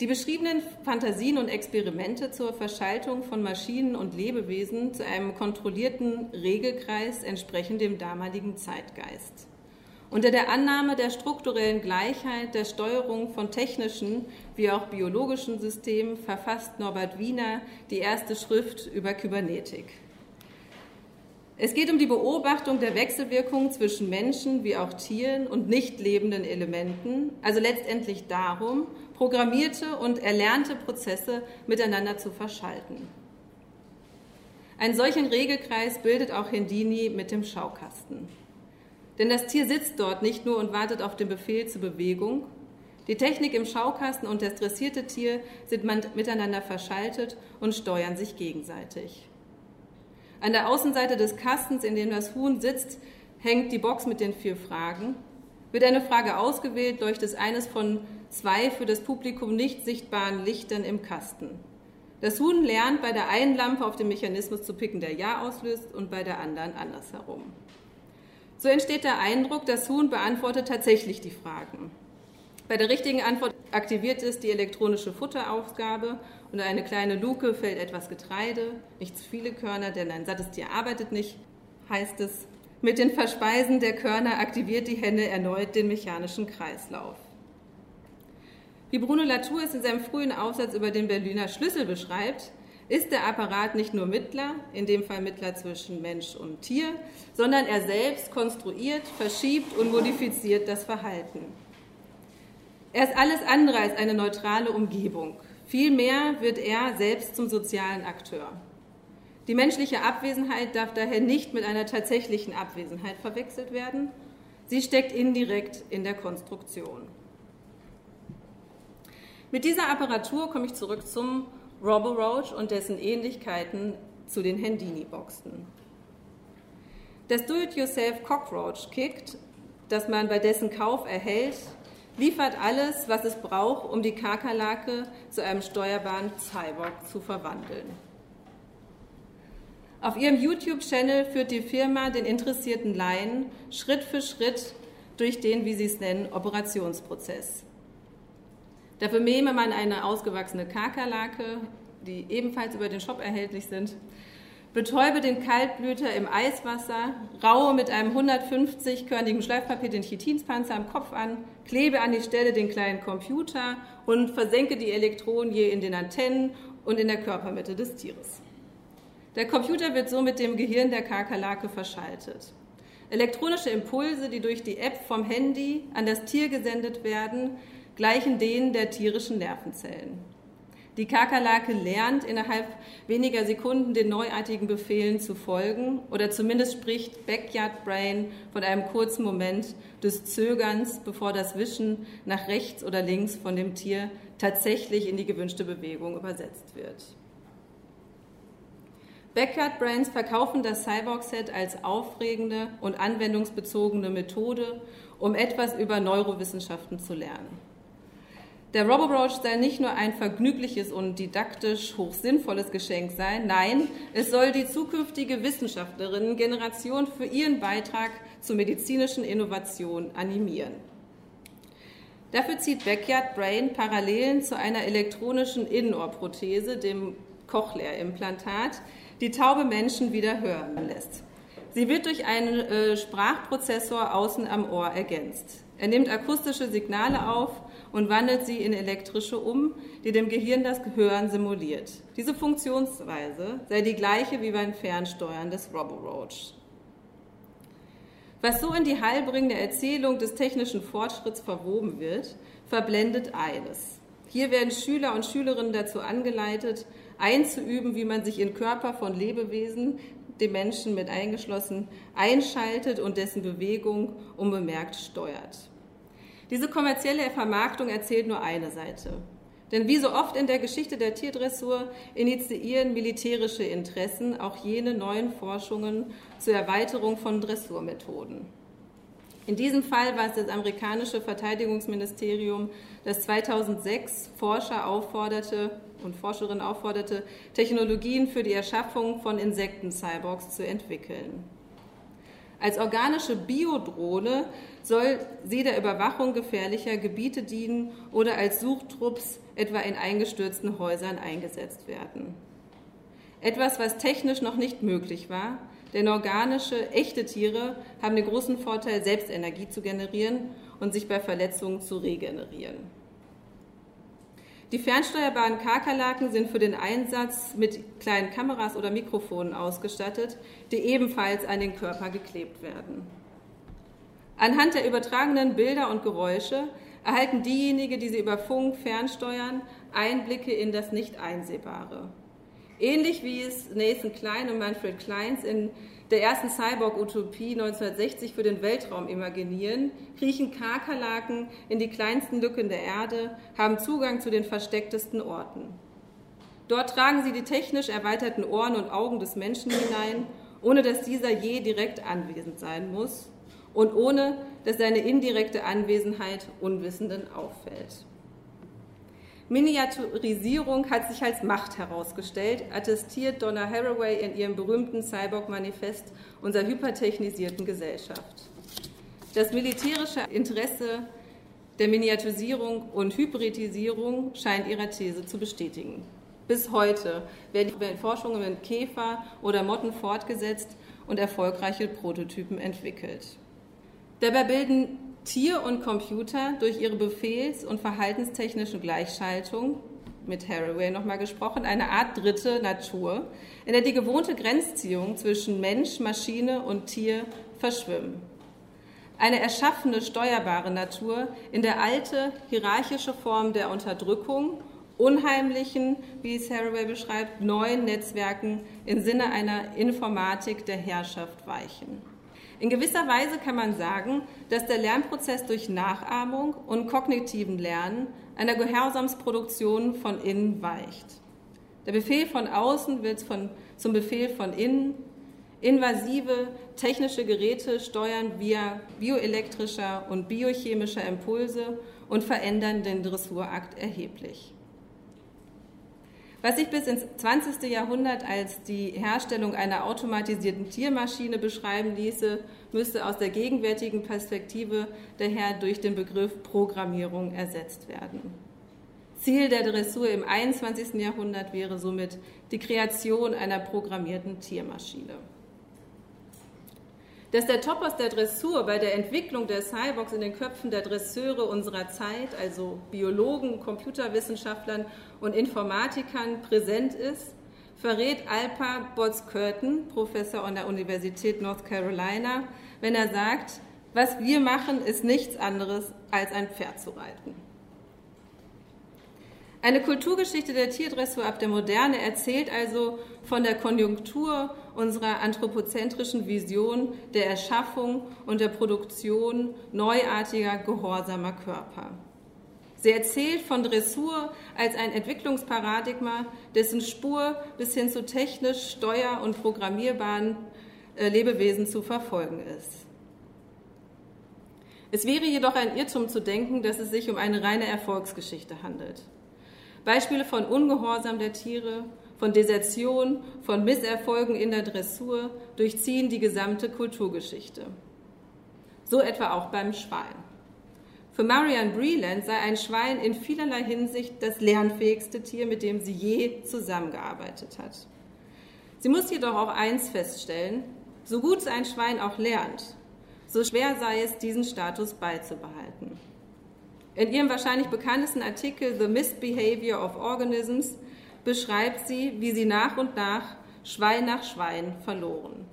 Die beschriebenen Fantasien und Experimente zur Verschaltung von Maschinen und Lebewesen zu einem kontrollierten Regelkreis entsprechen dem damaligen Zeitgeist. Unter der Annahme der strukturellen Gleichheit der Steuerung von technischen wie auch biologischen Systemen verfasst Norbert Wiener die erste Schrift über Kybernetik. Es geht um die Beobachtung der Wechselwirkungen zwischen Menschen wie auch Tieren und nicht lebenden Elementen, also letztendlich darum, programmierte und erlernte Prozesse miteinander zu verschalten. Einen solchen Regelkreis bildet auch Hindini mit dem Schaukasten. Denn das Tier sitzt dort nicht nur und wartet auf den Befehl zur Bewegung. Die Technik im Schaukasten und das dressierte Tier sind miteinander verschaltet und steuern sich gegenseitig. An der Außenseite des Kastens, in dem das Huhn sitzt, hängt die Box mit den vier Fragen. Wird eine Frage ausgewählt, leuchtet eines von zwei für das Publikum nicht sichtbaren Lichtern im Kasten. Das Huhn lernt bei der einen Lampe auf den Mechanismus zu picken, der Ja auslöst, und bei der anderen andersherum. So entsteht der Eindruck, das Huhn beantwortet tatsächlich die Fragen. Bei der richtigen Antwort aktiviert es die elektronische Futteraufgabe und eine kleine Luke fällt etwas Getreide, nicht zu viele Körner, denn ein sattes Tier arbeitet nicht, heißt es. Mit den Verspeisen der Körner aktiviert die Henne erneut den mechanischen Kreislauf. Wie Bruno Latour es in seinem frühen Aufsatz über den Berliner Schlüssel beschreibt, ist der Apparat nicht nur Mittler, in dem Fall Mittler zwischen Mensch und Tier, sondern er selbst konstruiert, verschiebt und modifiziert das Verhalten. Er ist alles andere als eine neutrale Umgebung. Vielmehr wird er selbst zum sozialen Akteur. Die menschliche Abwesenheit darf daher nicht mit einer tatsächlichen Abwesenheit verwechselt werden. Sie steckt indirekt in der Konstruktion. Mit dieser Apparatur komme ich zurück zum Roboroach und dessen Ähnlichkeiten zu den Handini-Boxen. Das Do-it-yourself Cockroach Kit, das man bei dessen Kauf erhält, liefert alles, was es braucht, um die Kakerlake zu einem steuerbaren Cyborg zu verwandeln. Auf ihrem YouTube-Channel führt die Firma den interessierten Laien Schritt für Schritt durch den, wie sie es nennen, Operationsprozess. Dafür mähme man eine ausgewachsene Kakerlake, die ebenfalls über den Shop erhältlich sind, betäube den Kaltblüter im Eiswasser, raue mit einem 150-körnigen Schleifpapier den Chitinspanzer am Kopf an, klebe an die Stelle den kleinen Computer und versenke die Elektronen je in den Antennen und in der Körpermitte des Tieres. Der Computer wird so mit dem Gehirn der Kakerlake verschaltet. Elektronische Impulse, die durch die App vom Handy an das Tier gesendet werden, gleichen denen der tierischen Nervenzellen. Die Kakerlake lernt innerhalb weniger Sekunden den neuartigen Befehlen zu folgen oder zumindest spricht Backyard Brain von einem kurzen Moment des Zögerns, bevor das Wischen nach rechts oder links von dem Tier tatsächlich in die gewünschte Bewegung übersetzt wird. Backyard Brains verkaufen das Cyborg-Set als aufregende und anwendungsbezogene Methode, um etwas über Neurowissenschaften zu lernen. Der Robobroach sei nicht nur ein vergnügliches und didaktisch hochsinnvolles Geschenk sein, nein, es soll die zukünftige Wissenschaftlerinnen-Generation für ihren Beitrag zur medizinischen Innovation animieren. Dafür zieht Backyard Brain Parallelen zu einer elektronischen Innenohrprothese, dem Cochlea-Implantat, die taube Menschen wieder hören lässt. Sie wird durch einen äh, Sprachprozessor außen am Ohr ergänzt. Er nimmt akustische Signale auf und wandelt sie in elektrische um, die dem Gehirn das Hören simuliert. Diese Funktionsweise sei die gleiche wie beim Fernsteuern des Roboroach. Was so in die heilbringende Erzählung des technischen Fortschritts verwoben wird, verblendet eines. Hier werden Schüler und Schülerinnen dazu angeleitet, einzuüben, wie man sich in Körper von Lebewesen, dem Menschen mit eingeschlossen, einschaltet und dessen Bewegung unbemerkt steuert. Diese kommerzielle Vermarktung erzählt nur eine Seite. Denn wie so oft in der Geschichte der Tierdressur initiieren militärische Interessen auch jene neuen Forschungen zur Erweiterung von Dressurmethoden. In diesem Fall war es das amerikanische Verteidigungsministerium, das 2006 Forscher aufforderte und Forscherinnen aufforderte, Technologien für die Erschaffung von Insekten-Cyborgs zu entwickeln. Als organische Biodrohne soll sie der Überwachung gefährlicher Gebiete dienen oder als Suchtrupps etwa in eingestürzten Häusern eingesetzt werden. Etwas, was technisch noch nicht möglich war, denn organische, echte Tiere haben den großen Vorteil, selbst Energie zu generieren und sich bei Verletzungen zu regenerieren. Die fernsteuerbaren Kakerlaken sind für den Einsatz mit kleinen Kameras oder Mikrofonen ausgestattet, die ebenfalls an den Körper geklebt werden. Anhand der übertragenen Bilder und Geräusche erhalten diejenigen, die sie über Funk fernsteuern, Einblicke in das Nicht-Einsehbare. Ähnlich wie es Nathan Klein und Manfred Kleins in der ersten Cyborg-Utopie 1960 für den Weltraum imaginieren, kriechen Kakerlaken in die kleinsten Lücken der Erde, haben Zugang zu den verstecktesten Orten. Dort tragen sie die technisch erweiterten Ohren und Augen des Menschen hinein, ohne dass dieser je direkt anwesend sein muss. Und ohne dass seine indirekte Anwesenheit Unwissenden auffällt. Miniaturisierung hat sich als Macht herausgestellt, attestiert Donna Haraway in ihrem berühmten Cyborg-Manifest unserer hypertechnisierten Gesellschaft. Das militärische Interesse der Miniaturisierung und Hybridisierung scheint ihrer These zu bestätigen. Bis heute werden die Forschungen mit Käfer oder Motten fortgesetzt und erfolgreiche Prototypen entwickelt. Dabei bilden Tier und Computer durch ihre befehls- und verhaltenstechnische Gleichschaltung, mit Haraway nochmal gesprochen, eine Art dritte Natur, in der die gewohnte Grenzziehung zwischen Mensch, Maschine und Tier verschwimmen. Eine erschaffene, steuerbare Natur, in der alte, hierarchische Form der Unterdrückung unheimlichen, wie es Haraway beschreibt, neuen Netzwerken im Sinne einer Informatik der Herrschaft weichen. In gewisser Weise kann man sagen, dass der Lernprozess durch Nachahmung und kognitiven Lernen einer Gehorsamsproduktion von innen weicht. Der Befehl von außen wird von, zum Befehl von innen. Invasive technische Geräte steuern via bioelektrischer und biochemischer Impulse und verändern den Dressurakt erheblich. Was sich bis ins 20. Jahrhundert als die Herstellung einer automatisierten Tiermaschine beschreiben ließe, müsste aus der gegenwärtigen Perspektive daher durch den Begriff Programmierung ersetzt werden. Ziel der Dressur im 21. Jahrhundert wäre somit die Kreation einer programmierten Tiermaschine. Dass der Topos der Dressur bei der Entwicklung der Cyborgs in den Köpfen der Dresseure unserer Zeit, also Biologen, Computerwissenschaftlern und Informatikern, präsent ist, verrät Alpa Botz-Curtin, Professor an der Universität North Carolina, wenn er sagt, was wir machen, ist nichts anderes als ein Pferd zu reiten. Eine Kulturgeschichte der Tierdressur ab der Moderne erzählt also von der Konjunktur unserer anthropozentrischen Vision der Erschaffung und der Produktion neuartiger, gehorsamer Körper. Sie erzählt von Dressur als ein Entwicklungsparadigma, dessen Spur bis hin zu technisch steuer- und programmierbaren äh, Lebewesen zu verfolgen ist. Es wäre jedoch ein Irrtum zu denken, dass es sich um eine reine Erfolgsgeschichte handelt. Beispiele von Ungehorsam der Tiere, von Desertion, von Misserfolgen in der Dressur durchziehen die gesamte Kulturgeschichte. So etwa auch beim Schwein. Für Marianne Breland sei ein Schwein in vielerlei Hinsicht das lernfähigste Tier, mit dem sie je zusammengearbeitet hat. Sie muss jedoch auch eins feststellen, so gut ein Schwein auch lernt, so schwer sei es, diesen Status beizubehalten. In ihrem wahrscheinlich bekanntesten Artikel The Misbehavior of Organisms beschreibt sie, wie sie nach und nach Schwein nach Schwein verloren.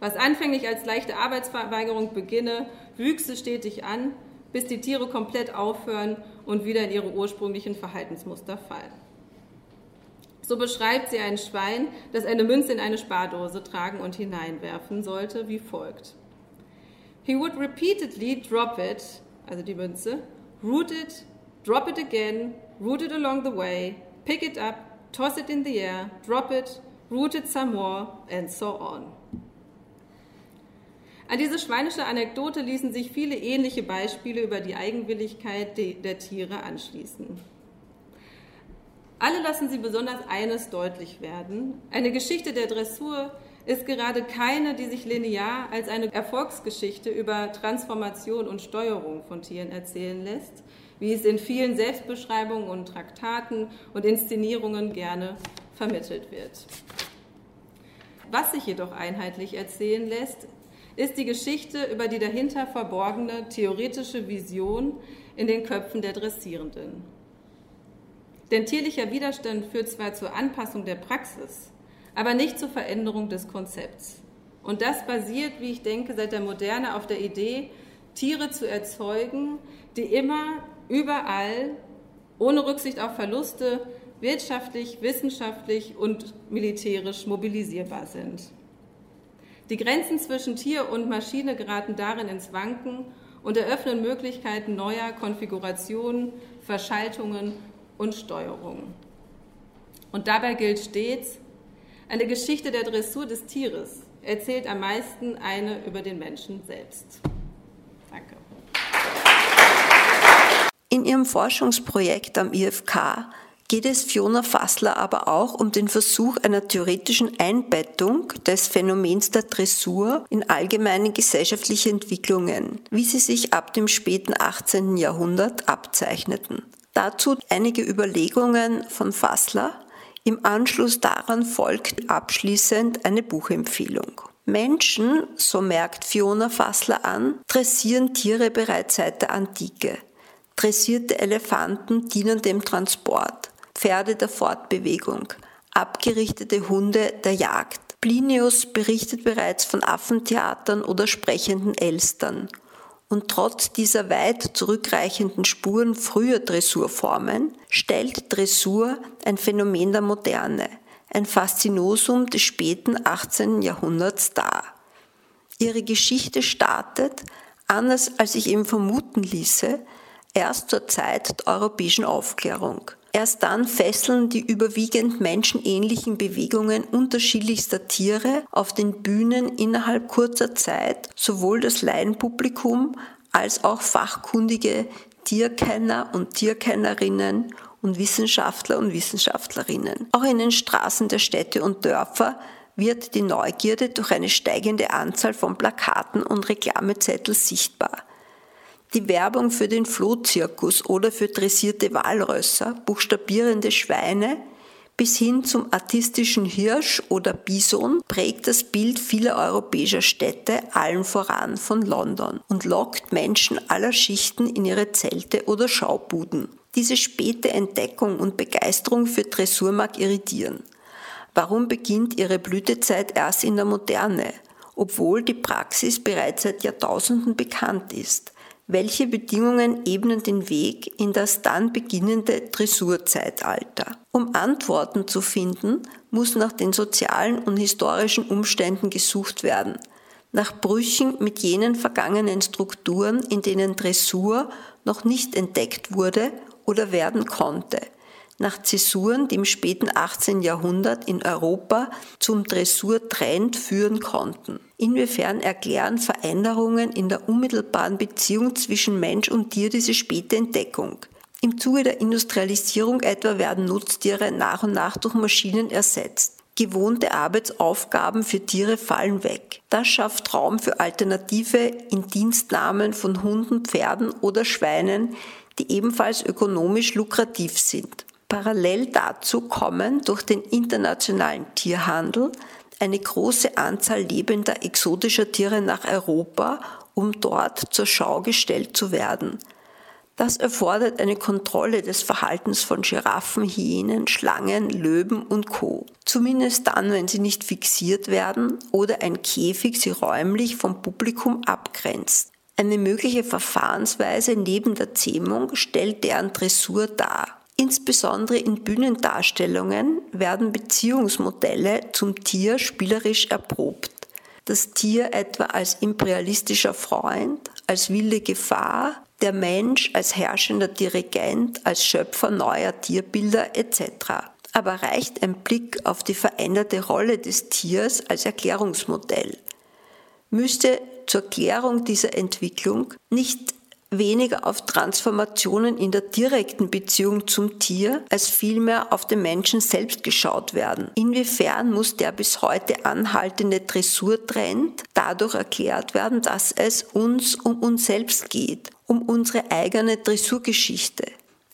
Was anfänglich als leichte Arbeitsverweigerung beginne, wüchse stetig an, bis die Tiere komplett aufhören und wieder in ihre ursprünglichen Verhaltensmuster fallen. So beschreibt sie ein Schwein, das eine Münze in eine Spardose tragen und hineinwerfen sollte, wie folgt. He would repeatedly drop it, also die Münze, root it, drop it again, root it along the way, pick it up, toss it in the air, drop it, root it some more, and so on. An diese schweinische Anekdote ließen sich viele ähnliche Beispiele über die Eigenwilligkeit der Tiere anschließen. Alle lassen sie besonders eines deutlich werden. Eine Geschichte der Dressur ist gerade keine, die sich linear als eine Erfolgsgeschichte über Transformation und Steuerung von Tieren erzählen lässt, wie es in vielen Selbstbeschreibungen und Traktaten und Inszenierungen gerne vermittelt wird. Was sich jedoch einheitlich erzählen lässt, ist die Geschichte über die dahinter verborgene theoretische Vision in den Köpfen der Dressierenden. Denn tierlicher Widerstand führt zwar zur Anpassung der Praxis, aber nicht zur Veränderung des Konzepts. Und das basiert, wie ich denke, seit der Moderne auf der Idee, Tiere zu erzeugen, die immer überall, ohne Rücksicht auf Verluste, wirtschaftlich, wissenschaftlich und militärisch mobilisierbar sind. Die Grenzen zwischen Tier und Maschine geraten darin ins Wanken und eröffnen Möglichkeiten neuer Konfigurationen, Verschaltungen und Steuerungen. Und dabei gilt stets, eine Geschichte der Dressur des Tieres erzählt am meisten eine über den Menschen selbst. Danke. In ihrem Forschungsprojekt am IFK geht es Fiona Fassler aber auch um den Versuch einer theoretischen Einbettung des Phänomens der Dressur in allgemeine gesellschaftliche Entwicklungen, wie sie sich ab dem späten 18. Jahrhundert abzeichneten. Dazu einige Überlegungen von Fassler. Im Anschluss daran folgt abschließend eine Buchempfehlung. Menschen, so merkt Fiona Fassler an, dressieren Tiere bereits seit der Antike. Dressierte Elefanten dienen dem Transport. Pferde der Fortbewegung, abgerichtete Hunde der Jagd. Plinius berichtet bereits von Affentheatern oder sprechenden Elstern. Und trotz dieser weit zurückreichenden Spuren früher Dressurformen stellt Dressur ein Phänomen der Moderne, ein Faszinosum des späten 18. Jahrhunderts dar. Ihre Geschichte startet, anders als ich eben vermuten ließe, erst zur Zeit der europäischen Aufklärung. Erst dann fesseln die überwiegend menschenähnlichen Bewegungen unterschiedlichster Tiere auf den Bühnen innerhalb kurzer Zeit sowohl das Laienpublikum als auch fachkundige Tierkenner und Tierkennerinnen und Wissenschaftler und Wissenschaftlerinnen. Auch in den Straßen der Städte und Dörfer wird die Neugierde durch eine steigende Anzahl von Plakaten und Reklamezettel sichtbar. Die Werbung für den Flohzirkus oder für dressierte Walrösser, buchstabierende Schweine bis hin zum artistischen Hirsch oder Bison prägt das Bild vieler europäischer Städte, allen voran von London, und lockt Menschen aller Schichten in ihre Zelte oder Schaubuden. Diese späte Entdeckung und Begeisterung für Dressur mag irritieren. Warum beginnt ihre Blütezeit erst in der Moderne, obwohl die Praxis bereits seit Jahrtausenden bekannt ist? Welche Bedingungen ebnen den Weg in das dann beginnende Dressurzeitalter? Um Antworten zu finden, muss nach den sozialen und historischen Umständen gesucht werden, nach Brüchen mit jenen vergangenen Strukturen, in denen Dressur noch nicht entdeckt wurde oder werden konnte – nach Zäsuren, die im späten 18. Jahrhundert in Europa zum Dressurtrend führen konnten. Inwiefern erklären Veränderungen in der unmittelbaren Beziehung zwischen Mensch und Tier diese späte Entdeckung? Im Zuge der Industrialisierung etwa werden Nutztiere nach und nach durch Maschinen ersetzt. Gewohnte Arbeitsaufgaben für Tiere fallen weg. Das schafft Raum für Alternative in Dienstnahmen von Hunden, Pferden oder Schweinen, die ebenfalls ökonomisch lukrativ sind. Parallel dazu kommen durch den internationalen Tierhandel eine große Anzahl lebender exotischer Tiere nach Europa, um dort zur Schau gestellt zu werden. Das erfordert eine Kontrolle des Verhaltens von Giraffen, Hyänen, Schlangen, Löwen und Co. Zumindest dann, wenn sie nicht fixiert werden oder ein Käfig sie räumlich vom Publikum abgrenzt. Eine mögliche Verfahrensweise neben der Zähmung stellt deren Dressur dar. Insbesondere in Bühnendarstellungen werden Beziehungsmodelle zum Tier spielerisch erprobt. Das Tier etwa als imperialistischer Freund, als wilde Gefahr, der Mensch als herrschender Dirigent, als Schöpfer neuer Tierbilder etc. Aber reicht ein Blick auf die veränderte Rolle des Tiers als Erklärungsmodell? Müsste zur Klärung dieser Entwicklung nicht weniger auf Transformationen in der direkten Beziehung zum Tier als vielmehr auf den Menschen selbst geschaut werden. Inwiefern muss der bis heute anhaltende Dressurtrend dadurch erklärt werden, dass es uns um uns selbst geht, um unsere eigene Dressurgeschichte.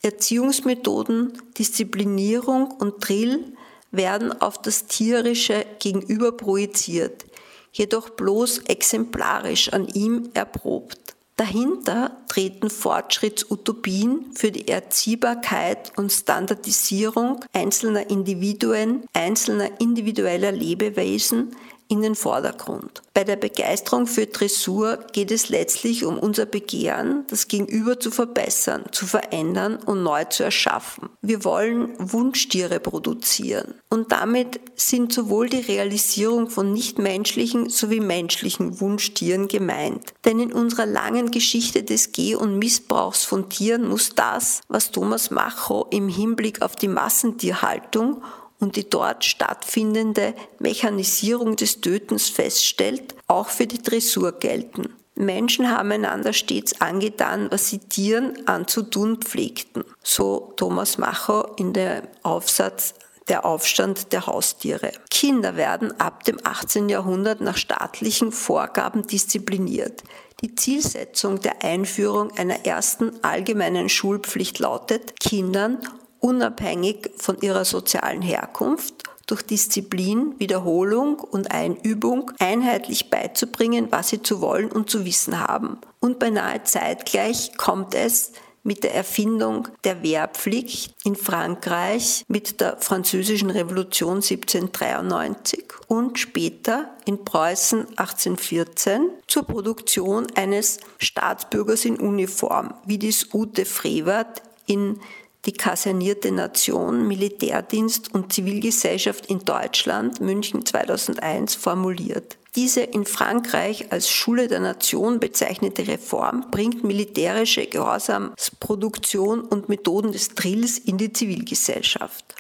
Erziehungsmethoden, Disziplinierung und Drill werden auf das Tierische gegenüber projiziert, jedoch bloß exemplarisch an ihm erprobt. Dahinter treten Fortschrittsutopien für die Erziehbarkeit und Standardisierung einzelner Individuen, einzelner individueller Lebewesen in den Vordergrund. Bei der Begeisterung für Dressur geht es letztlich um unser Begehren, das Gegenüber zu verbessern, zu verändern und neu zu erschaffen. Wir wollen Wunschtiere produzieren und damit sind sowohl die Realisierung von nichtmenschlichen sowie menschlichen Wunschtieren gemeint. Denn in unserer langen Geschichte des Geh- und Missbrauchs von Tieren muss das, was Thomas Macho im Hinblick auf die Massentierhaltung und die dort stattfindende Mechanisierung des Tötens feststellt, auch für die Dressur gelten. Menschen haben einander stets angetan, was sie Tieren anzutun pflegten. So Thomas Macho in dem Aufsatz der Aufstand der Haustiere. Kinder werden ab dem 18. Jahrhundert nach staatlichen Vorgaben diszipliniert. Die Zielsetzung der Einführung einer ersten allgemeinen Schulpflicht lautet, Kindern unabhängig von ihrer sozialen Herkunft durch Disziplin, Wiederholung und Einübung einheitlich beizubringen, was sie zu wollen und zu wissen haben. Und beinahe zeitgleich kommt es mit der Erfindung der Wehrpflicht in Frankreich mit der Französischen Revolution 1793 und später in Preußen 1814 zur Produktion eines Staatsbürgers in Uniform, wie dies Ute Frevert in die kasernierte Nation, Militärdienst und Zivilgesellschaft in Deutschland München 2001 formuliert. Diese in Frankreich als Schule der Nation bezeichnete Reform bringt militärische Gehorsamsproduktion und Methoden des Drills in die Zivilgesellschaft.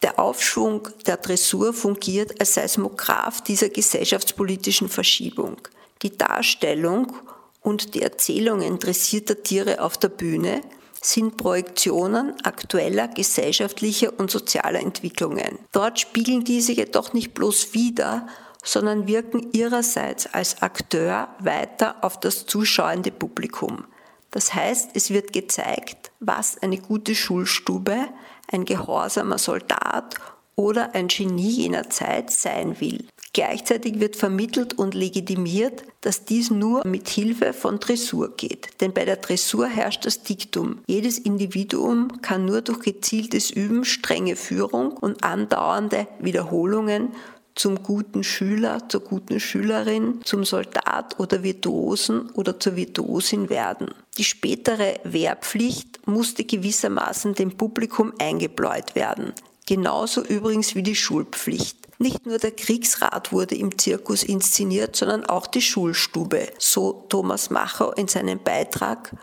Der Aufschwung der Dressur fungiert als Seismograph dieser gesellschaftspolitischen Verschiebung. Die Darstellung und die Erzählungen dressierter Tiere auf der Bühne sind Projektionen aktueller gesellschaftlicher und sozialer Entwicklungen. Dort spiegeln diese jedoch nicht bloß wider, sondern wirken ihrerseits als Akteur weiter auf das zuschauende Publikum. Das heißt, es wird gezeigt, was eine gute Schulstube, ein gehorsamer Soldat oder ein Genie jener Zeit sein will. Gleichzeitig wird vermittelt und legitimiert, dass dies nur mit Hilfe von Dressur geht. Denn bei der Dressur herrscht das Diktum. Jedes Individuum kann nur durch gezieltes Üben, strenge Führung und andauernde Wiederholungen zum guten Schüler, zur guten Schülerin, zum Soldat oder Virtuosen oder zur Virtuosin werden. Die spätere Wehrpflicht musste gewissermaßen dem Publikum eingebläut werden. Genauso übrigens wie die Schulpflicht. Nicht nur der Kriegsrat wurde im Zirkus inszeniert, sondern auch die Schulstube, so Thomas Macher in seinem Beitrag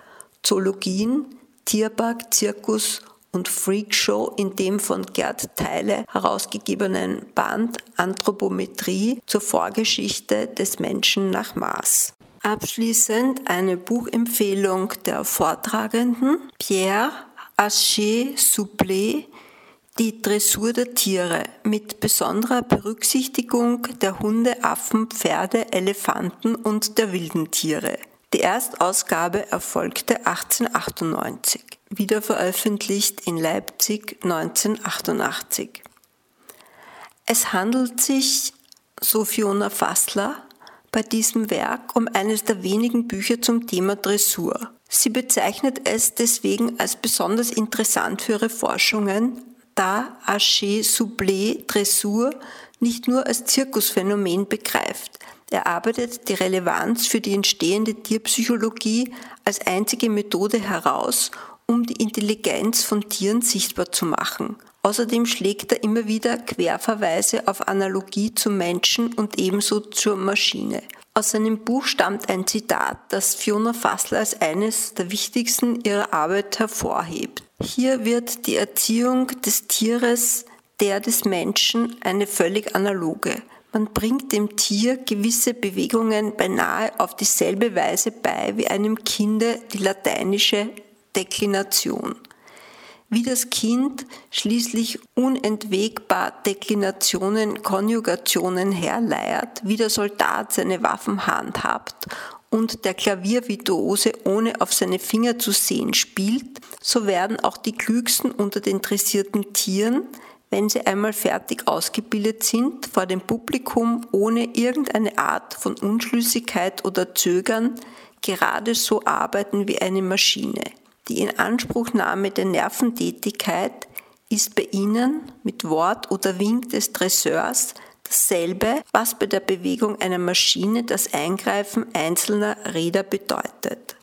Zoologien, Tierpark, Zirkus und Freakshow in dem von Gerd Theile herausgegebenen Band Anthropometrie zur Vorgeschichte des Menschen nach Mars. Abschließend eine Buchempfehlung der Vortragenden Pierre Haché Souplé die Dressur der Tiere mit besonderer Berücksichtigung der Hunde, Affen, Pferde, Elefanten und der wilden Tiere. Die Erstausgabe erfolgte 1898, wieder veröffentlicht in Leipzig 1988. Es handelt sich, so Fiona Fassler, bei diesem Werk um eines der wenigen Bücher zum Thema Dressur. Sie bezeichnet es deswegen als besonders interessant für ihre Forschungen, da Haché Soublé Dressur nicht nur als Zirkusphänomen begreift. Er arbeitet die Relevanz für die entstehende Tierpsychologie als einzige Methode heraus, um die Intelligenz von Tieren sichtbar zu machen. Außerdem schlägt er immer wieder Querverweise auf Analogie zum Menschen und ebenso zur Maschine. Aus seinem Buch stammt ein Zitat, das Fiona Fassler als eines der wichtigsten ihrer Arbeit hervorhebt. Hier wird die Erziehung des Tieres der des Menschen eine völlig analoge. Man bringt dem Tier gewisse Bewegungen beinahe auf dieselbe Weise bei wie einem Kinde die lateinische Deklination. Wie das Kind schließlich unentwegbar Deklinationen, Konjugationen herleiert, wie der Soldat seine Waffen handhabt und der Klaviervirtuose ohne auf seine Finger zu sehen spielt, so werden auch die klügsten unter den dressierten Tieren, wenn sie einmal fertig ausgebildet sind, vor dem Publikum ohne irgendeine Art von Unschlüssigkeit oder Zögern gerade so arbeiten wie eine Maschine. Die Inanspruchnahme der Nerventätigkeit ist bei ihnen mit Wort oder Wink des Dresseurs dasselbe, was bei der Bewegung einer Maschine das Eingreifen einzelner Räder bedeutet.